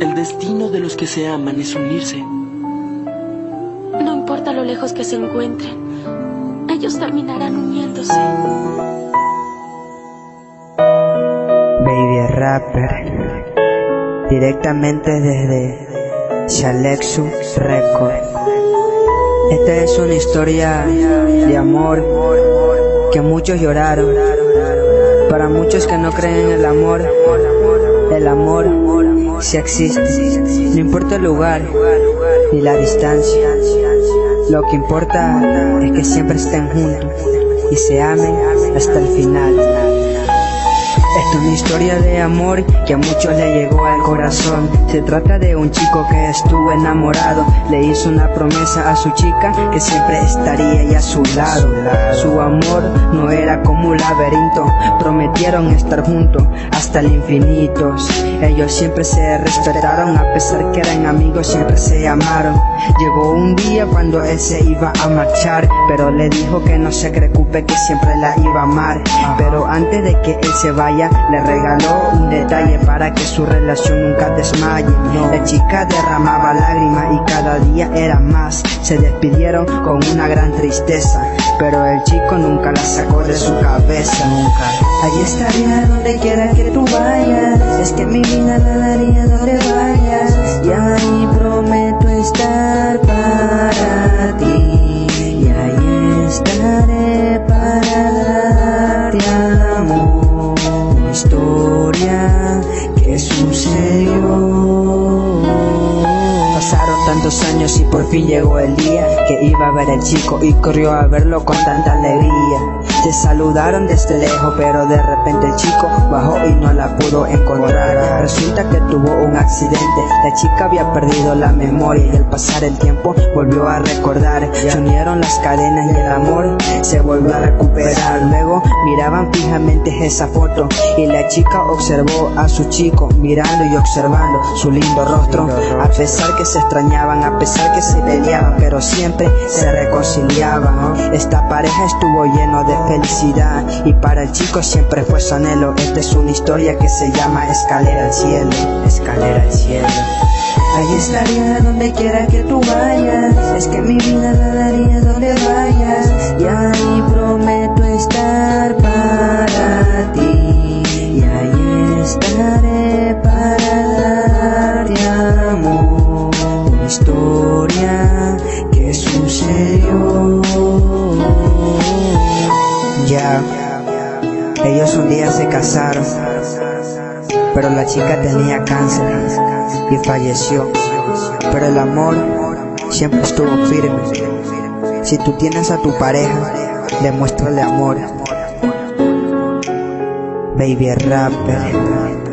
El destino de los que se aman es unirse. No importa lo lejos que se encuentren, ellos terminarán uniéndose. Baby Rapper, directamente desde Shalexu Record. Esta es una historia de amor que muchos lloraron. Para muchos que no creen en el amor, el amor si existe. No importa el lugar ni la distancia. Lo que importa es que siempre estén juntos y se amen hasta el final. Es una historia de amor que a muchos le llegó al corazón. Se trata de un chico que estuvo enamorado. Le hizo una promesa a su chica que siempre estaría ahí a su lado. Su amor no era como un laberinto. Prometieron estar juntos hasta el infinito. Ellos siempre se respetaron a pesar que eran amigos, siempre se amaron. Llegó un día cuando él se iba a marchar, pero le dijo que no se preocupe que siempre la iba a amar. Pero antes de que él se vaya le regaló un detalle para que su relación nunca desmaye. La chica derramaba lágrimas y cada día era más. Se despidieron con una gran tristeza, pero el chico nunca la sacó de su cabeza. Nunca. Allí estaría donde quiera que tú vayas. Es que mi vida la daría años y por fin llegó el día que iba a ver el chico y corrió a verlo con tanta alegría. Se saludaron desde lejos, pero de repente el chico bajó y no la pudo encontrar. Resulta que tuvo un accidente, la chica había perdido la memoria y al pasar el tiempo volvió a recordar. Se unieron las cadenas y el amor se volvió a recuperar. Luego miraban fijamente esa foto y la chica observó a su chico mirando y observando su lindo rostro. A pesar que se extrañaban, a pesar que se peleaban, pero siempre se reconciliaban. Esta pareja estuvo lleno de felicidad y para el chico siempre fue su anhelo. Esta es una historia que se llama Escalera al cielo, escalera al cielo. Ahí estaría donde quiera que tú vayas, es que mi vida la daría donde vayas y ahí prometo estar Ellos un día se casaron, pero la chica tenía cáncer y falleció. Pero el amor siempre estuvo firme. Si tú tienes a tu pareja, demuéstrale amor. Baby rapper.